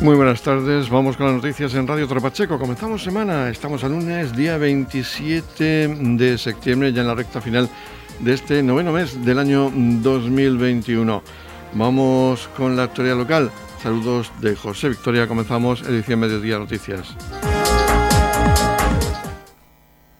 Muy buenas tardes, vamos con las noticias en Radio Tropacheco. Comenzamos semana, estamos al lunes, día 27 de septiembre, ya en la recta final de este noveno mes del año 2021. Vamos con la actualidad local. Saludos de José Victoria, comenzamos edición Mediodía Noticias.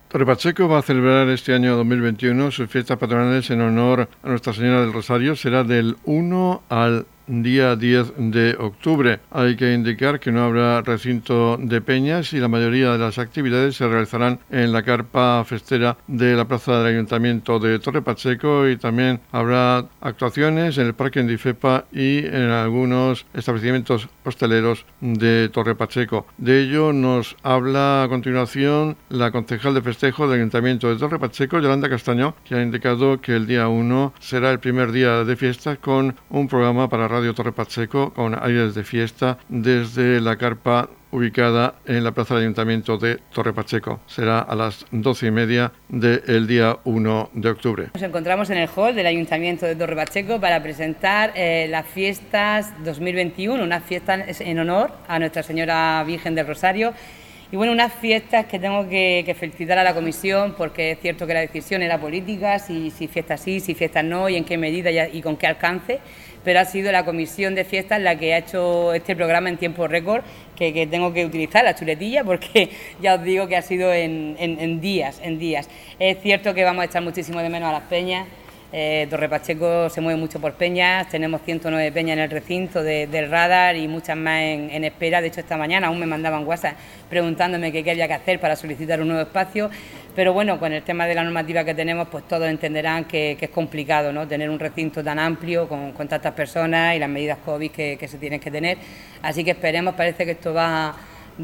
Torre Pacheco va a celebrar este año 2021 sus fiestas patronales en honor a Nuestra Señora del Rosario. Será del 1 al día 10 de octubre. Hay que indicar que no habrá recinto de peñas y la mayoría de las actividades se realizarán en la carpa festera de la plaza del Ayuntamiento de Torre Pacheco y también habrá actuaciones en el Parque Endifepa y en algunos establecimientos hosteleros de Torre Pacheco. De ello nos habla a continuación la concejal de festejo del Ayuntamiento de Torre Pacheco, Yolanda Castaño, que ha indicado que el día 1 será el primer día de fiesta con un programa para Radio Torre Pacheco con aires de fiesta desde la carpa ubicada en la plaza del Ayuntamiento de Torre Pacheco. Será a las doce y media del día 1 de octubre. Nos encontramos en el hall del Ayuntamiento de Torre Pacheco para presentar eh, las fiestas 2021, unas fiestas en honor a Nuestra Señora Virgen del Rosario. Y bueno, unas fiestas que tengo que, felicitar a la comisión porque es cierto que la decisión era política, si, si fiestas sí, si fiestas no y en qué medida y con qué alcance pero ha sido la comisión de fiestas la que ha hecho este programa en tiempo récord, que, tengo que utilizar la chuletilla porque ya os digo que ha sido en, días, en días. Es cierto que vamos a echar muchísimo de menos a las peñas. Eh, Torre Pacheco se mueve mucho por peñas, tenemos 109 peñas en el recinto del radar y muchas más en, espera. De hecho, esta mañana aún me mandaban WhatsApp preguntándome qué había que hacer para solicitar un nuevo espacio. Pero bueno, con el tema de la normativa que tenemos, pues todos entenderán que, es complicado ¿no? tener un recinto tan amplio con, tantas personas y las medidas COVID que, se tienen que tener. Así que esperemos, parece que esto va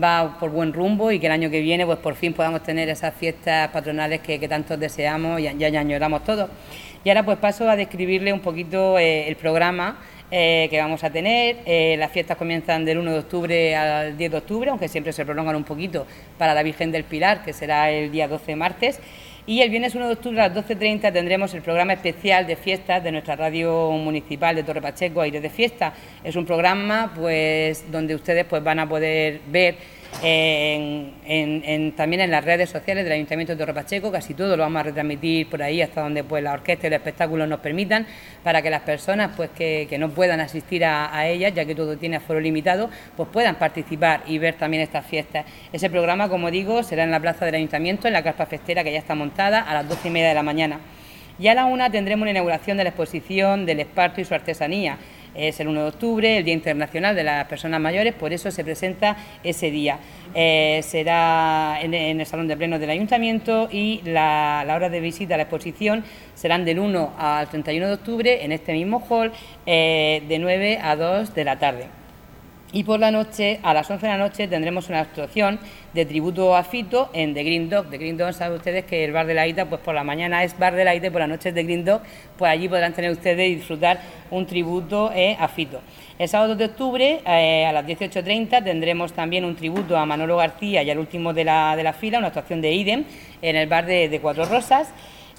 va por buen rumbo y que el año que viene pues por fin podamos tener esas fiestas patronales que, que tanto deseamos y ya, añoramos todos. Y ahora pues paso a describirle un poquito eh, el programa eh, que vamos a tener. Eh, las fiestas comienzan del 1 de octubre al 10 de octubre, aunque siempre se prolongan un poquito para la Virgen del Pilar, que será el día 12 martes. Y el viernes 1 de octubre a las 12.30 tendremos el programa especial de fiestas de nuestra radio municipal de Torre Pacheco, Aire de Fiesta. Es un programa pues donde ustedes pues van a poder ver también en las redes sociales del Ayuntamiento de Torre Pacheco, casi todo lo vamos a retransmitir por ahí hasta donde pues la orquesta y el espectáculo nos permitan, para que las personas pues que, no puedan asistir a, ellas, ya que todo tiene aforo limitado, pues puedan participar y ver también estas fiestas. Ese programa, como digo, será en la plaza del Ayuntamiento, en la carpa festera que ya está montada, a las doce y media de la mañana. Y a la una tendremos una inauguración de la exposición del esparto y su artesanía es el 1 de octubre, el Día Internacional de las Personas Mayores, por eso se presenta ese día. Eh, será en, el Salón de Plenos del Ayuntamiento y la, hora de visita a la exposición serán del 1 al 31 de octubre en este mismo hall eh, de 9 a 2 de la tarde. Y por la noche, a las 11 de la noche, tendremos una actuación de tributo a Fito en The Green Dog. The Green Dog, saben ustedes que el bar de la Ita, pues por la mañana es bar de la Ita y por la noche es The Green Dog, pues allí podrán tener ustedes y disfrutar un tributo eh, a Fito. El sábado de octubre, eh, a las 18.30, tendremos también un tributo a Manolo García y al último de la, de la fila, una actuación de Idem en el bar de Cuatro Rosas.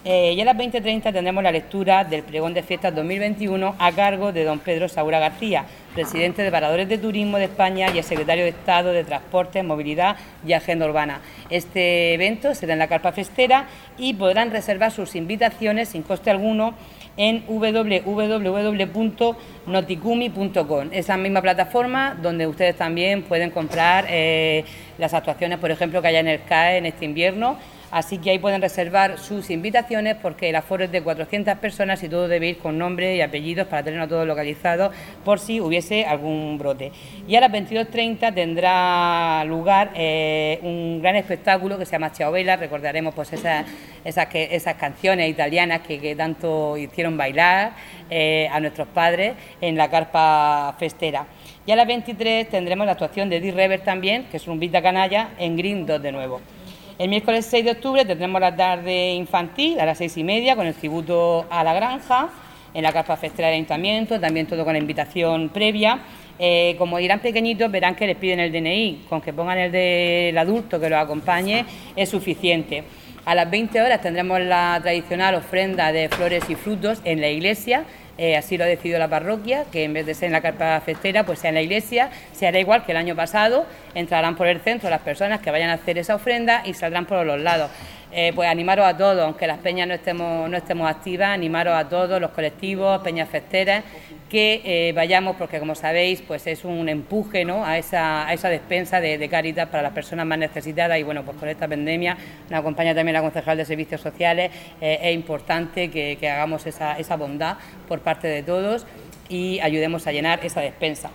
Eh, y a las 20.30 tendremos la lectura del pregón de fiestas 2021 a cargo de don Pedro Saura García, presidente de Paradores de Turismo de España y el secretario de Estado de Transporte, Movilidad y Agenda Urbana. Este evento será en la carpa festera y podrán reservar sus invitaciones sin coste alguno en www.noticumi.com. Esa misma plataforma donde ustedes también pueden comprar eh, las actuaciones, por ejemplo, que haya en el CAE en este invierno Así que ahí pueden reservar sus invitaciones porque el aforo es de 400 personas y todo debe ir con nombre y apellidos para tenerlo todo localizado por si hubiese algún brote. Y a las 22.30 tendrá lugar eh, un gran espectáculo que se llama Vela. Recordaremos pues esas, esas, canciones italianas que, tanto hicieron bailar eh, a nuestros padres en la carpa festera. Y a las 23 tendremos la actuación de Di Rever también, que es un Vita Canalla, en Green 2 de nuevo. El miércoles 6 de octubre tendremos la tarde infantil a las seis y media con el tributo a la granja en la carpa festera del ayuntamiento, también todo con la invitación previa. Eh, como irán pequeñitos, verán que les piden el DNI, con que pongan el del adulto que los acompañe es suficiente. A las 20 horas tendremos la tradicional ofrenda de flores y frutos en la iglesia, Eh, así lo ha decidido la parroquia, que en vez de ser en la carpa festera, pues sea en la iglesia. Se hará igual que el año pasado, entrarán por el centro las personas que vayan a hacer esa ofrenda y saldrán por los lados. Eh, pues animaros a todos, aunque las peñas no estemos, no estemos activas, animaros a todos, los colectivos, peñas festeras, que eh, vayamos, porque como sabéis, pues es un empuje ¿no? a, esa, a esa despensa de, de Caritas para las personas más necesitadas y bueno, pues con esta pandemia nos acompaña también la concejal de Servicios Sociales, eh, es importante que, hagamos esa, esa bondad por parte de todos y ayudemos a llenar esa despensa.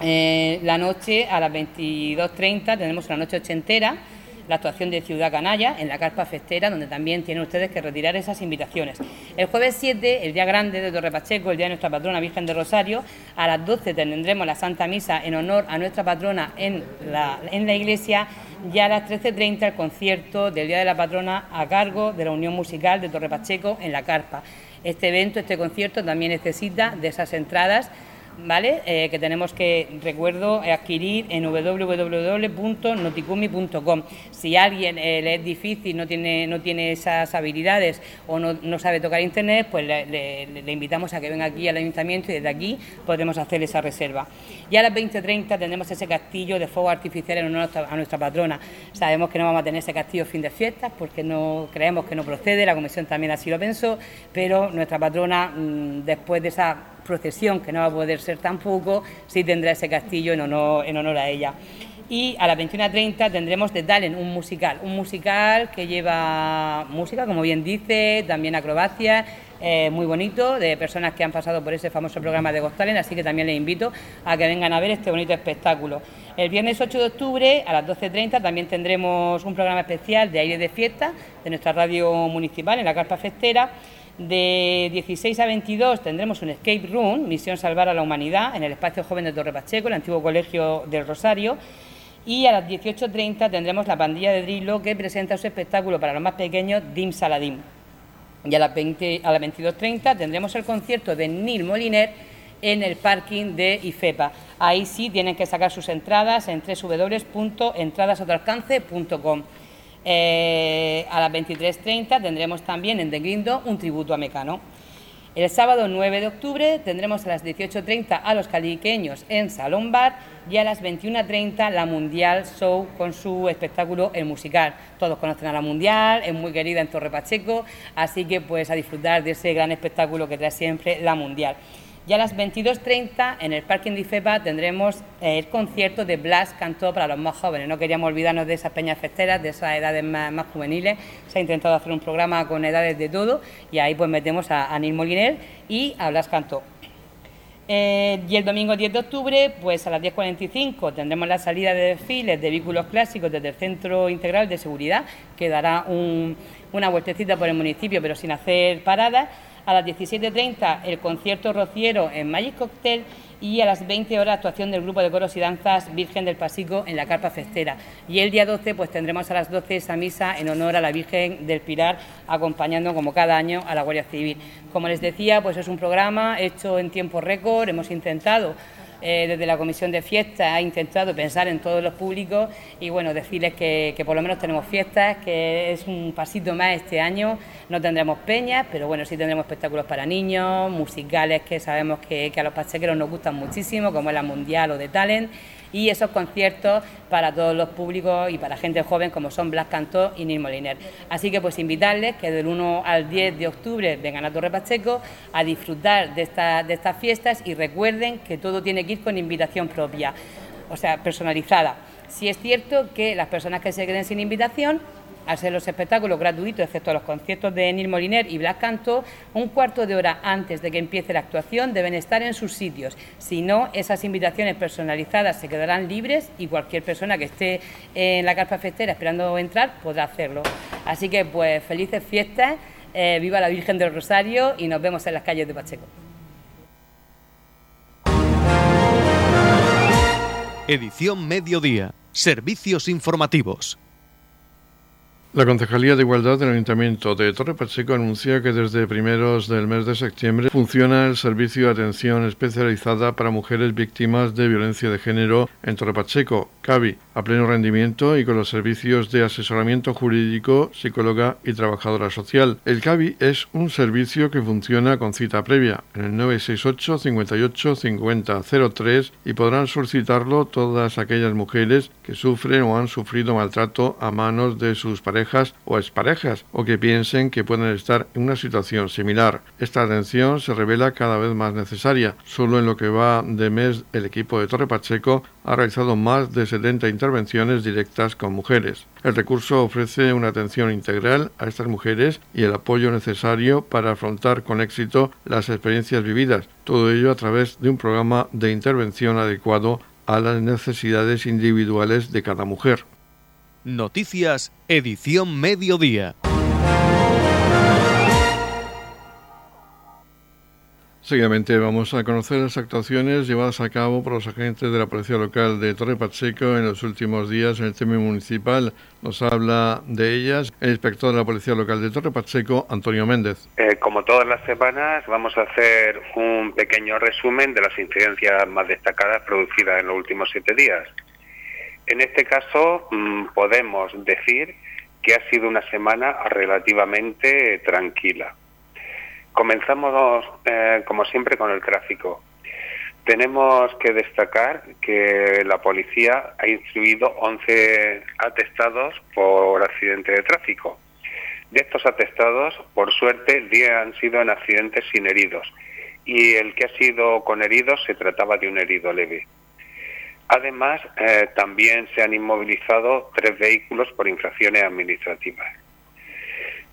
la noche a las 22.30 tenemos una noche ochentera la actuación de Ciudad Canalla en la carpa festera, donde también tienen ustedes que retirar esas invitaciones. El jueves 7, el día grande de Torre Pacheco, el día de nuestra patrona Virgen de Rosario, a las 12 tendremos la Santa Misa en honor a nuestra patrona en la, en la iglesia y a las 13.30 el concierto del Día de la Patrona a cargo de la Unión Musical de Torre Pacheco en la carpa. Este evento, este concierto también necesita de esas entradas ¿vale? Eh, que tenemos que, recuerdo, adquirir en www.noticumi.com. Si alguien eh, le es difícil, no tiene, no tiene esas habilidades o no, no sabe tocar internet, pues le, invitamos a que venga aquí al ayuntamiento y desde aquí podemos hacer esa reserva. Y a las 20.30 tendremos ese castillo de fuego artificial en honor a nuestra patrona. Sabemos que no vamos a tener ese castillo fin de fiestas porque no creemos que no procede, la comisión también así lo pensó, pero nuestra patrona, mmm, después de esa procesión, que no va a poder ser tampoco, sí tendrá ese castillo en honor, en honor a ella. Y a las 21.30 tendremos de Dalen, un musical, un musical que lleva música, como bien dice, también acrobacia, eh, muy bonito, de personas que han pasado por ese famoso programa de Gostalen, así que también les invito a que vengan a ver este bonito espectáculo. El viernes 8 de octubre a las 12.30 también tendremos un programa especial de aire de fiesta de nuestra radio municipal en la Carpa Festera de 16 a 22 tendremos un escape room, Misión Salvar a la Humanidad, en el espacio joven de Torre Pacheco, el antiguo colegio del Rosario. Y a las 18.30 tendremos la pandilla de Drilo que presenta su espectáculo para los más pequeños, Dim Saladim. Y a las, 20, a las 22.30 tendremos el concierto de Nil Moliner en el parking de IFEPA. Ahí sí tienen que sacar sus entradas en www.entradasotralcance.com. Eh, a las 23.30 tendremos también en The Grindo un tributo a Mecano. El sábado 9 de octubre tendremos a las 18.30 a los caliqueños en Salón Bar y a las 21.30 la Mundial Show con su espectáculo El Musical. Todos conocen a la Mundial, es muy querida en Torre Pacheco, así que pues a disfrutar de ese gran espectáculo que trae siempre la Mundial. Y a las 22.30 en el parking de IFEPA tendremos el concierto de Blas Cantó para los más jóvenes. No queríamos olvidarnos de esas peñas festeras, de esas edades más, juveniles. Se ha intentado hacer un programa con edades de todo y ahí pues metemos a, a Nil y a Blas Cantó. Eh, y el domingo 10 de octubre, pues a las 10.45 tendremos la salida de desfiles de vehículos clásicos desde el Centro Integral de Seguridad, que dará un, una vueltecita por el municipio pero sin hacer paradas a las 17.30 el concierto rociero en Magic Cocktail y a las 20 horas actuación del grupo de coros y danzas Virgen del Pasico en la Carpa Festera. Y el día 12 pues tendremos a las 12 esa misa en honor a la Virgen del Pilar acompañando como cada año a la Guardia Civil. Como les decía, pues es un programa hecho en tiempo récord, hemos intentado eh, desde la Comisión de Fiestas ha intentado pensar en todos los públicos y bueno, decirles que, que, por lo menos tenemos fiestas, que es un pasito más este año, no tendremos peñas, pero bueno, sí tendremos espectáculos para niños, musicales que sabemos que, que a los pachequeros nos gustan muchísimo, como es la Mundial o de Talent y esos conciertos para todos los públicos y para gente joven como son Blas Cantó y Nil Moliner. Así que pues invitarles que del 1 al 10 de octubre vengan a Torre Pacheco a disfrutar de, de estas fiestas y recuerden que todo tiene que ir con invitación propia, o sea, personalizada. Si es cierto que las personas que se queden sin invitación hacer los espectáculos gratuitos, excepto los conciertos de Nil Moliner y Blas Canto, un cuarto de hora antes de que empiece la actuación deben estar en sus sitios. Si no, esas invitaciones personalizadas se quedarán libres y cualquier persona que esté en la carpa festera esperando entrar podrá hacerlo. Así que, pues, felices fiestas, eh, viva la Virgen del Rosario y nos vemos en las calles de Pacheco. Edición Mediodía. Servicios informativos. La Concejalía de Igualdad del Ayuntamiento de Torre Pacheco anuncia que desde primeros del mes de septiembre funciona el servicio de atención especializada para mujeres víctimas de violencia de género en Torre Pacheco, CAVI, a pleno rendimiento y con los servicios de asesoramiento jurídico, psicóloga y trabajadora social. El CAVI es un servicio que funciona con cita previa en el 968 58 50 03 y podrán solicitarlo todas aquellas mujeres que sufren o han sufrido maltrato a manos de sus parejas o exparejas o que piensen que pueden estar en una situación similar. Esta atención se revela cada vez más necesaria. Solo en lo que va de mes el equipo de Torre Pacheco ha realizado más de 70 intervenciones directas con mujeres. El recurso ofrece una atención integral a estas mujeres y el apoyo necesario para afrontar con éxito las experiencias vividas, todo ello a través de un programa de intervención adecuado a las necesidades individuales de cada mujer. Noticias, edición mediodía. Seguidamente vamos a conocer las actuaciones llevadas a cabo por los agentes de la Policía Local de Torre Pacheco en los últimos días en el tema municipal. Nos habla de ellas el inspector de la Policía Local de Torre Pacheco, Antonio Méndez. Eh, como todas las semanas, vamos a hacer un pequeño resumen de las incidencias más destacadas producidas en los últimos siete días. En este caso mm, podemos decir que ha sido una semana relativamente tranquila. Comenzamos, eh, como siempre, con el tráfico. Tenemos que destacar que la policía ha instruido 11 atestados por accidente de tráfico. De estos atestados, por suerte, 10 han sido en accidentes sin heridos y el que ha sido con heridos se trataba de un herido leve. Además, eh, también se han inmovilizado tres vehículos por infracciones administrativas.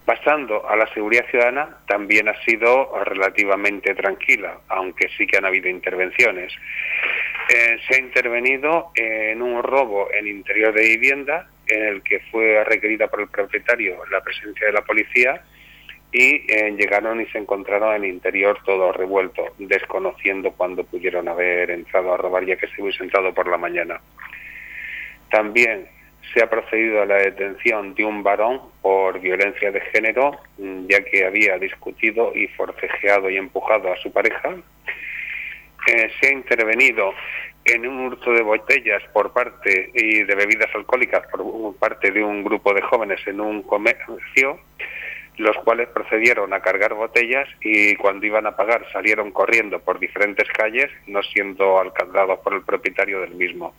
Pasando a la seguridad ciudadana, también ha sido relativamente tranquila, aunque sí que han habido intervenciones. Eh, se ha intervenido en un robo en interior de vivienda, en el que fue requerida por el propietario la presencia de la policía y eh, llegaron y se encontraron en el interior todo revuelto, desconociendo cuándo pudieron haber entrado a robar ya que se hubiese entrado por la mañana. También se ha procedido a la detención de un varón por violencia de género, mm, ya que había discutido y forcejeado y empujado a su pareja. Eh, se ha intervenido en un hurto de botellas por parte y de bebidas alcohólicas por parte de un grupo de jóvenes en un comercio los cuales procedieron a cargar botellas y cuando iban a pagar salieron corriendo por diferentes calles, no siendo alcanzados por el propietario del mismo.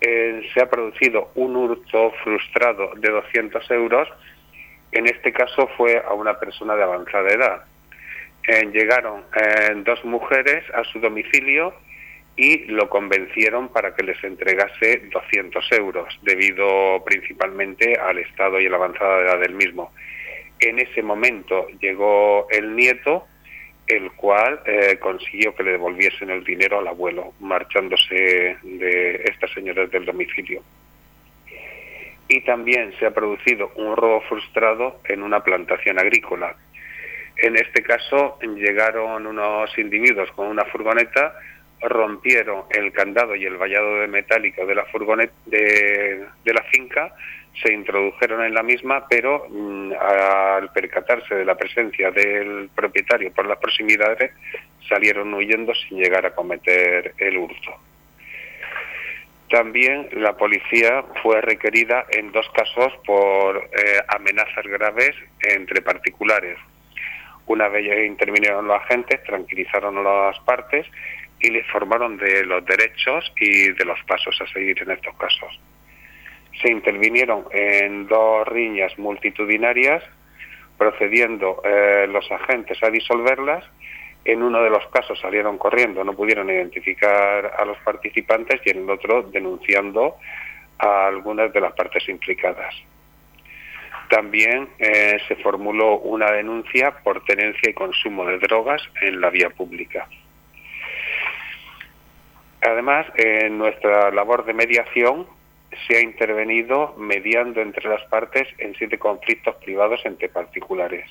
Eh, se ha producido un hurto frustrado de 200 euros, en este caso fue a una persona de avanzada edad. Eh, llegaron eh, dos mujeres a su domicilio y lo convencieron para que les entregase 200 euros, debido principalmente al estado y la avanzada edad del mismo. En ese momento llegó el nieto, el cual eh, consiguió que le devolviesen el dinero al abuelo, marchándose de estas señoras del domicilio. Y también se ha producido un robo frustrado en una plantación agrícola. En este caso llegaron unos individuos con una furgoneta, rompieron el candado y el vallado de metálico de la furgoneta de la finca se introdujeron en la misma, pero mm, al percatarse de la presencia del propietario por las proximidades, salieron huyendo sin llegar a cometer el hurto. También la policía fue requerida en dos casos por eh, amenazas graves entre particulares. Una vez intervinieron los agentes, tranquilizaron a las partes y les informaron de los derechos y de los pasos a seguir en estos casos se intervinieron en dos riñas multitudinarias, procediendo eh, los agentes a disolverlas. En uno de los casos salieron corriendo, no pudieron identificar a los participantes y en el otro denunciando a algunas de las partes implicadas. También eh, se formuló una denuncia por tenencia y consumo de drogas en la vía pública. Además, en nuestra labor de mediación se ha intervenido mediando entre las partes en siete conflictos privados entre particulares.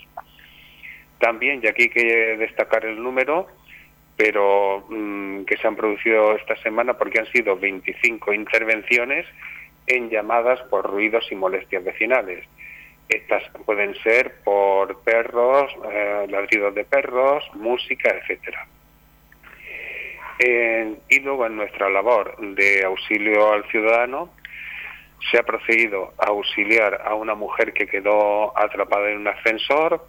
También, y aquí hay que destacar el número, pero mm, que se han producido esta semana porque han sido 25 intervenciones en llamadas por ruidos y molestias vecinales. Estas pueden ser por perros, eh, ladridos de perros, música, etcétera. Y luego en nuestra labor de auxilio al ciudadano se ha procedido a auxiliar a una mujer que quedó atrapada en un ascensor.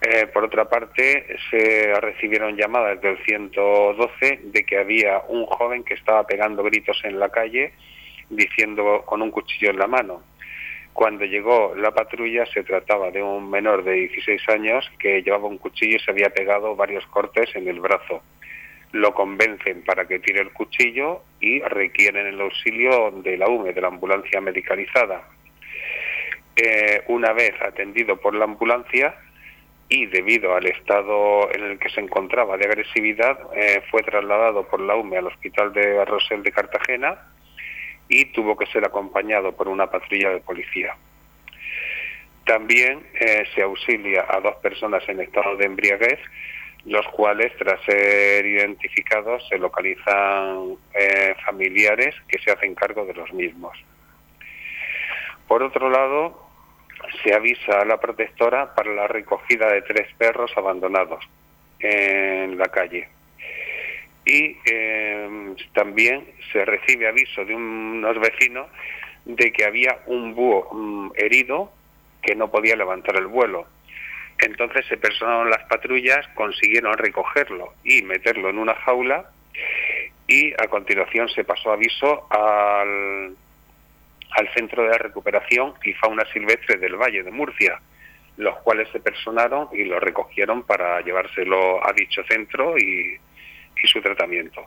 Eh, por otra parte, se recibieron llamadas del 112 de que había un joven que estaba pegando gritos en la calle diciendo con un cuchillo en la mano. Cuando llegó la patrulla se trataba de un menor de 16 años que llevaba un cuchillo y se había pegado varios cortes en el brazo. Lo convencen para que tire el cuchillo y requieren el auxilio de la UME, de la ambulancia medicalizada. Eh, una vez atendido por la ambulancia y debido al estado en el que se encontraba de agresividad, eh, fue trasladado por la UME al hospital de Rosel de Cartagena y tuvo que ser acompañado por una patrulla de policía. También eh, se auxilia a dos personas en estado de embriaguez, los cuales, tras ser identificados, se localizan eh, familiares que se hacen cargo de los mismos. Por otro lado, se avisa a la protectora para la recogida de tres perros abandonados en la calle y eh, también se recibe aviso de unos vecinos de que había un búho mm, herido que no podía levantar el vuelo. Entonces se personaron las patrullas, consiguieron recogerlo y meterlo en una jaula y a continuación se pasó aviso al, al Centro de Recuperación y Fauna Silvestre del Valle de Murcia, los cuales se personaron y lo recogieron para llevárselo a dicho centro y su tratamiento.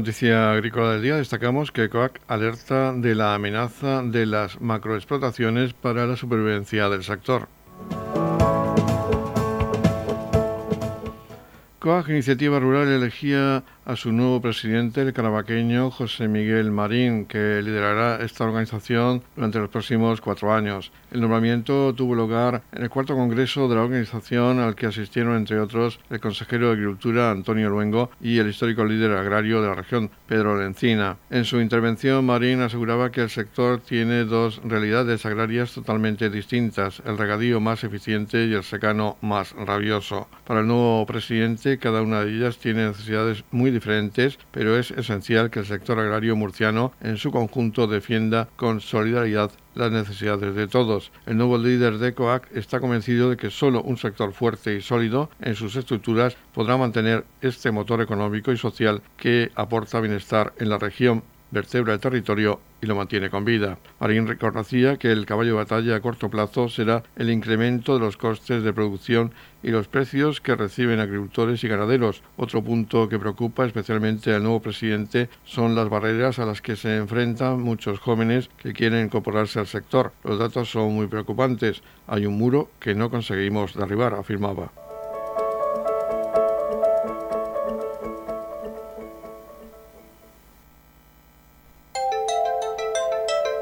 Noticia agrícola del día destacamos que COAC alerta de la amenaza de las macroexplotaciones para la supervivencia del sector. COAG Iniciativa Rural elegía a su nuevo presidente, el carabaqueño José Miguel Marín, que liderará esta organización durante los próximos cuatro años. El nombramiento tuvo lugar en el cuarto congreso de la organización al que asistieron, entre otros, el consejero de Agricultura Antonio Luengo y el histórico líder agrario de la región, Pedro Lencina. En su intervención, Marín aseguraba que el sector tiene dos realidades agrarias totalmente distintas, el regadío más eficiente y el secano más rabioso. Para el nuevo presidente, cada una de ellas tiene necesidades muy diferentes, pero es esencial que el sector agrario murciano en su conjunto defienda con solidaridad las necesidades de todos. El nuevo líder de COAC está convencido de que solo un sector fuerte y sólido en sus estructuras podrá mantener este motor económico y social que aporta bienestar en la región vertebra el territorio y lo mantiene con vida. Marín reconocía que el caballo de batalla a corto plazo será el incremento de los costes de producción y los precios que reciben agricultores y ganaderos. Otro punto que preocupa especialmente al nuevo presidente son las barreras a las que se enfrentan muchos jóvenes que quieren incorporarse al sector. Los datos son muy preocupantes. Hay un muro que no conseguimos derribar, afirmaba.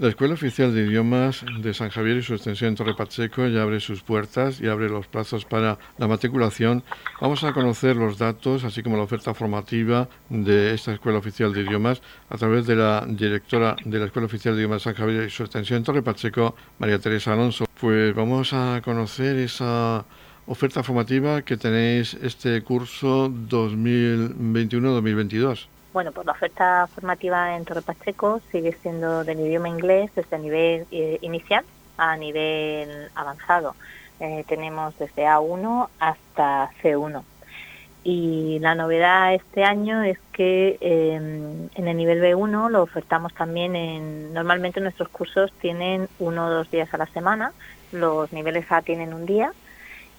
La Escuela Oficial de Idiomas de San Javier y su extensión en Torre Pacheco ya abre sus puertas y abre los plazos para la matriculación. Vamos a conocer los datos, así como la oferta formativa de esta Escuela Oficial de Idiomas a través de la directora de la Escuela Oficial de Idiomas de San Javier y su extensión en Torre Pacheco, María Teresa Alonso. Pues vamos a conocer esa oferta formativa que tenéis este curso 2021-2022. Bueno, pues la oferta formativa en Torre Pacheco sigue siendo del idioma inglés desde nivel eh, inicial a nivel avanzado. Eh, tenemos desde A1 hasta C1. Y la novedad este año es que em, en el nivel B1 lo ofertamos también en... Normalmente nuestros cursos tienen uno o dos días a la semana, los niveles A tienen un día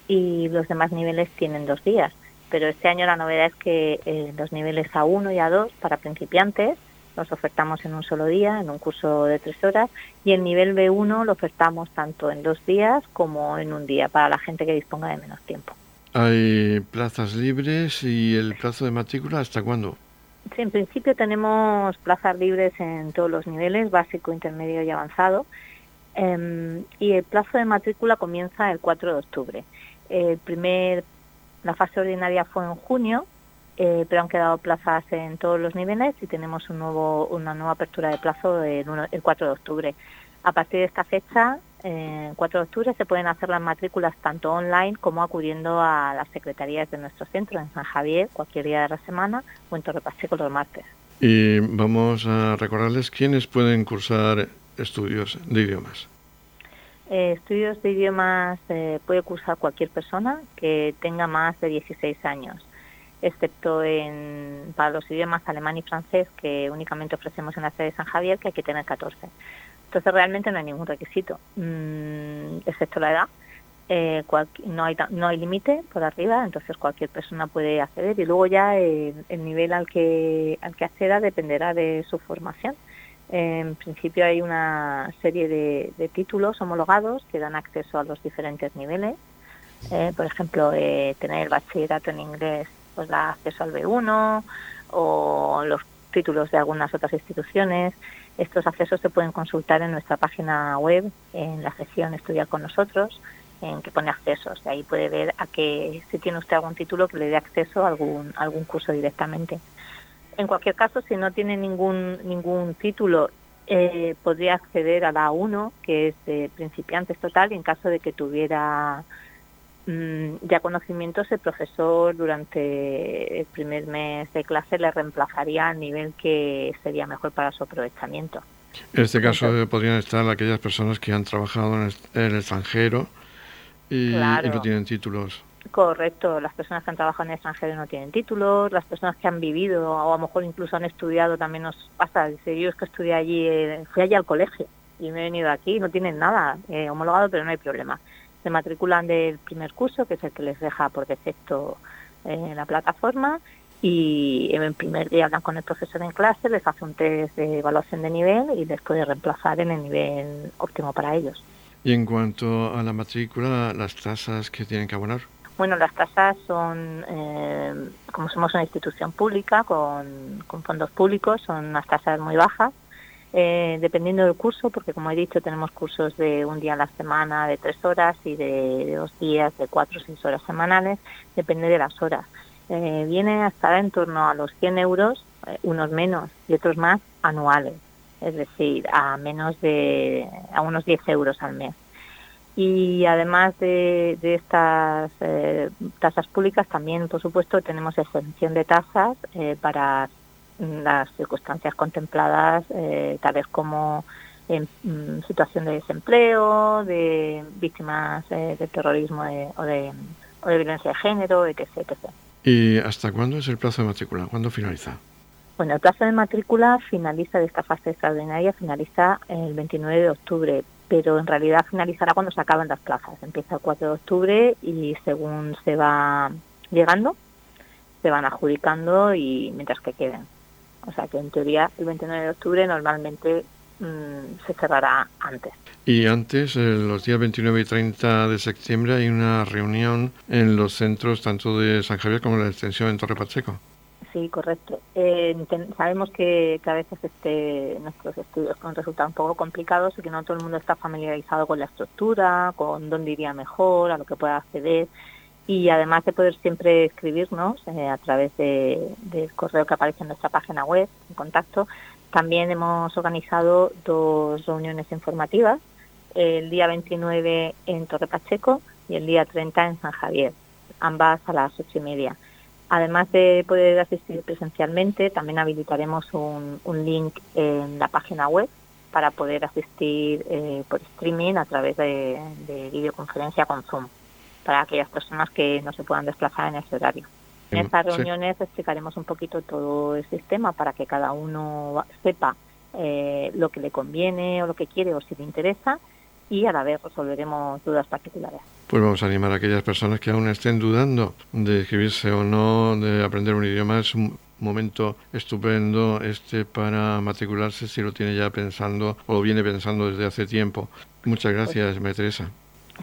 y los demás niveles tienen dos días. Pero este año la novedad es que eh, los niveles A1 y A2 para principiantes los ofertamos en un solo día, en un curso de tres horas, y el nivel B1 lo ofertamos tanto en dos días como en un día para la gente que disponga de menos tiempo. ¿Hay plazas libres y el plazo de matrícula hasta cuándo? Sí, en principio tenemos plazas libres en todos los niveles, básico, intermedio y avanzado. Em, y el plazo de matrícula comienza el 4 de octubre. El primer, la fase ordinaria fue en junio, eh, pero han quedado plazas en todos los niveles y tenemos un nuevo, una nueva apertura de plazo el, el 4 de octubre. A partir de esta fecha el 4 de octubre se pueden hacer las matrículas tanto online como acudiendo a las secretarías de nuestro centro en San Javier cualquier día de la semana o en Torre Pacheco los martes. Y vamos a recordarles quiénes pueden cursar estudios de idiomas. Eh, estudios de idiomas eh, puede cursar cualquier persona que tenga más de 16 años, excepto en, para los idiomas alemán y francés que únicamente ofrecemos en la sede de San Javier, que hay que tener 14. Entonces realmente no hay ningún requisito, mm, excepto la edad. Eh, no hay no hay límite por arriba, entonces cualquier persona puede acceder y luego ya el, nivel al que al que acceda dependerá de su formación. En principio hay una serie de, títulos homologados que dan acceso a los diferentes niveles. Eh, por ejemplo, eh, tener el bachillerato en inglés pues da acceso al B1 o los títulos de algunas otras instituciones. Estos accesos se pueden consultar en nuestra página web, en la sección Estudiar con nosotros, en que pone accesos. De ahí puede ver a que si tiene usted algún título que le dé acceso a algún, algún curso directamente. En cualquier caso, si no tiene ningún, ningún título, eh, podría acceder a la A1, que es de principiantes total, y en caso de que tuviera Mm, ya conocimientos el profesor durante el primer mes de clase le reemplazaría al nivel que sería mejor para su aprovechamiento. En este caso podrían estar aquellas personas que han trabajado en el, extranjero y, no tienen títulos. Correcto, las personas que han trabajado en el extranjero no tienen títulos, las personas que han vivido o a lo mejor incluso han estudiado también nos pasa, dice yo es que estudié allí, eh, fui allí al colegio y me he venido aquí, no tienen nada eh, homologado pero no hay problema se matriculan del primer curso, que es el que les deja por defecto en la plataforma, y en el primer día hablan con el profesor en clase, les hace un test de evaluación de nivel y les puede reemplazar en el nivel óptimo para ellos. Y en cuanto a la matrícula, las tasas que tienen que abonar. Bueno, las tasas son, eh, como somos una institución pública con, fondos públicos, son unas tasas muy bajas eh, dependiendo del curso, porque como he dicho, tenemos cursos de un día a la semana de tres horas y de, dos días de cuatro o seis horas semanales, depende de las horas. Eh, viene a estar en torno a los 100 euros, eh, unos menos y otros más anuales, es decir, a menos de, a unos 10 euros al mes. Y además de, de estas tasas públicas, también, por supuesto, tenemos exención de tasas para las circunstancias contempladas, eh, tales como en mm, situación de desempleo, de víctimas eh, de terrorismo o, de, o, de, violencia de género, etc, etc. ¿Y hasta cuándo es el plazo de matrícula? ¿Cuándo finaliza? Bueno, el plazo de matrícula finaliza de esta fase extraordinaria, finaliza el 29 de octubre, pero en realidad finalizará cuando se acaben las plazas. Empieza el 4 de octubre y según se va llegando, se van adjudicando y mientras que queden. O sea que en teoría el 29 de octubre normalmente mm, se cerrará antes. Y antes, los días 29 y 30 de septiembre, hay una reunión en los centros tanto de San Javier como de la extensión en Torre Pacheco. Sí, correcto. Eh, sabemos que, a veces este, nuestros estudios pueden resultar un poco complicados y que no todo el mundo está familiarizado con la estructura, con dónde iría mejor, a lo que pueda acceder y además de poder siempre escribirnos eh, a través de, del correo que aparece en nuestra página web, en contacto, también hemos organizado dos reuniones informativas, el día 29 en Torre Pacheco y el día 30 en San Javier, ambas a las ocho y media. Además de poder asistir presencialmente, también habilitaremos un, link en la página web para poder asistir eh, por streaming a través de, videoconferencia con Zoom, para aquellas personas que no se puedan desplazar en ese horario. En estas reuniones explicaremos un poquito todo el sistema para que cada uno sepa eh, lo que le conviene o lo que quiere o si le interesa y a la vez resolveremos dudas particulares. Pues vamos a animar a aquellas personas que aún estén dudando de escribirse o no, de aprender un idioma. Es un momento estupendo este para matricularse si lo tiene ya pensando o lo viene pensando desde hace tiempo. Muchas gracias, María Teresa.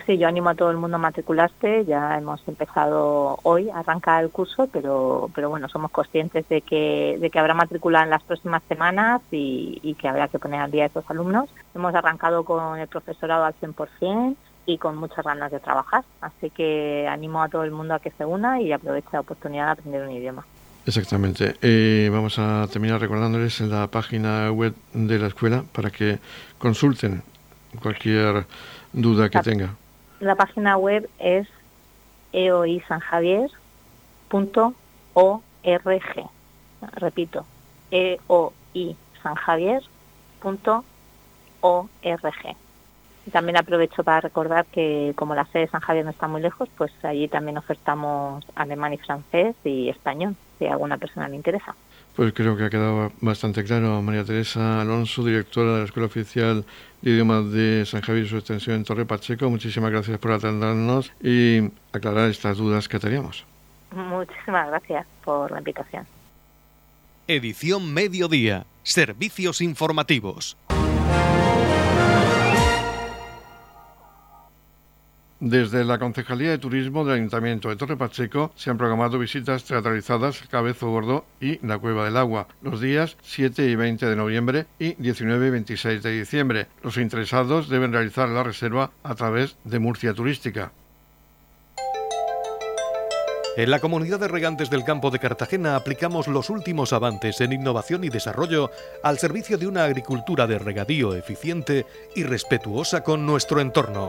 Sí, yo animo a todo el mundo a matricularse. Ya hemos empezado hoy a arrancar el curso, pero, pero bueno, somos conscientes de que, de que habrá matrícula en las próximas semanas y, que habrá que poner al día a estos alumnos. Hemos arrancado con el profesorado al 100% y con muchas ganas de trabajar. Así que animo a todo el mundo a que se una y aproveche la oportunidad de aprender un idioma. Exactamente. Eh, vamos a terminar recordándoles en la página web de la escuela para que consulten cualquier duda que tenga. La página web es eoisanjavier.org. Repito, eoisanjavier.org. También aprovecho para recordar que como la sede de San Javier no está muy lejos, pues allí también ofertamos alemán y francés y español, si a alguna persona le interesa. Pues creo que ha quedado bastante claro. María Teresa Alonso, directora de la Escuela Oficial de Idiomas de San Javier y su extensión en Torre Pacheco. Muchísimas gracias por atendernos y aclarar estas dudas que teníamos. Muchísimas gracias por la invitación. Edición Mediodía. Servicios informativos. Desde la Concejalía de Turismo del Ayuntamiento de Torre Pacheco se han programado visitas teatralizadas Cabezo Gordo y la Cueva del Agua los días 7 y 20 de noviembre y 19 y 26 de diciembre. Los interesados deben realizar la reserva a través de Murcia Turística. En la comunidad de regantes del campo de Cartagena aplicamos los últimos avances en innovación y desarrollo al servicio de una agricultura de regadío eficiente y respetuosa con nuestro entorno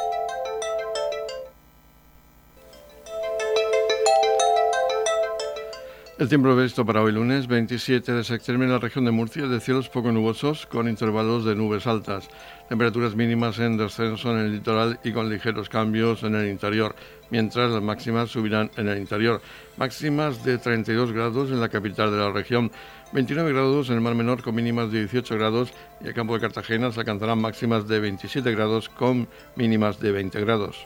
El tiempo previsto para hoy lunes 27 de septiembre en la región de Murcia de cielos poco nubosos con intervalos de nubes altas, temperaturas mínimas en descenso en el litoral y con ligeros cambios en el interior, mientras las máximas subirán en el interior, máximas de 32 grados en la capital de la región, 29 grados en el Mar Menor con mínimas de 18 grados y el campo de Cartagena se alcanzarán máximas de 27 grados con mínimas de 20 grados.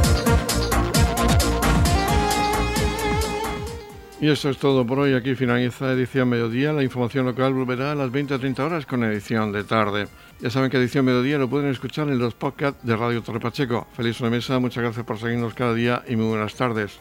Y eso es todo por hoy. Aquí finaliza edición mediodía. La información local volverá a las 20 a 30 horas con edición de tarde. Ya saben que edición mediodía lo pueden escuchar en los podcasts de Radio Torre Pacheco. Feliz una mesa, muchas gracias por seguirnos cada día y muy buenas tardes.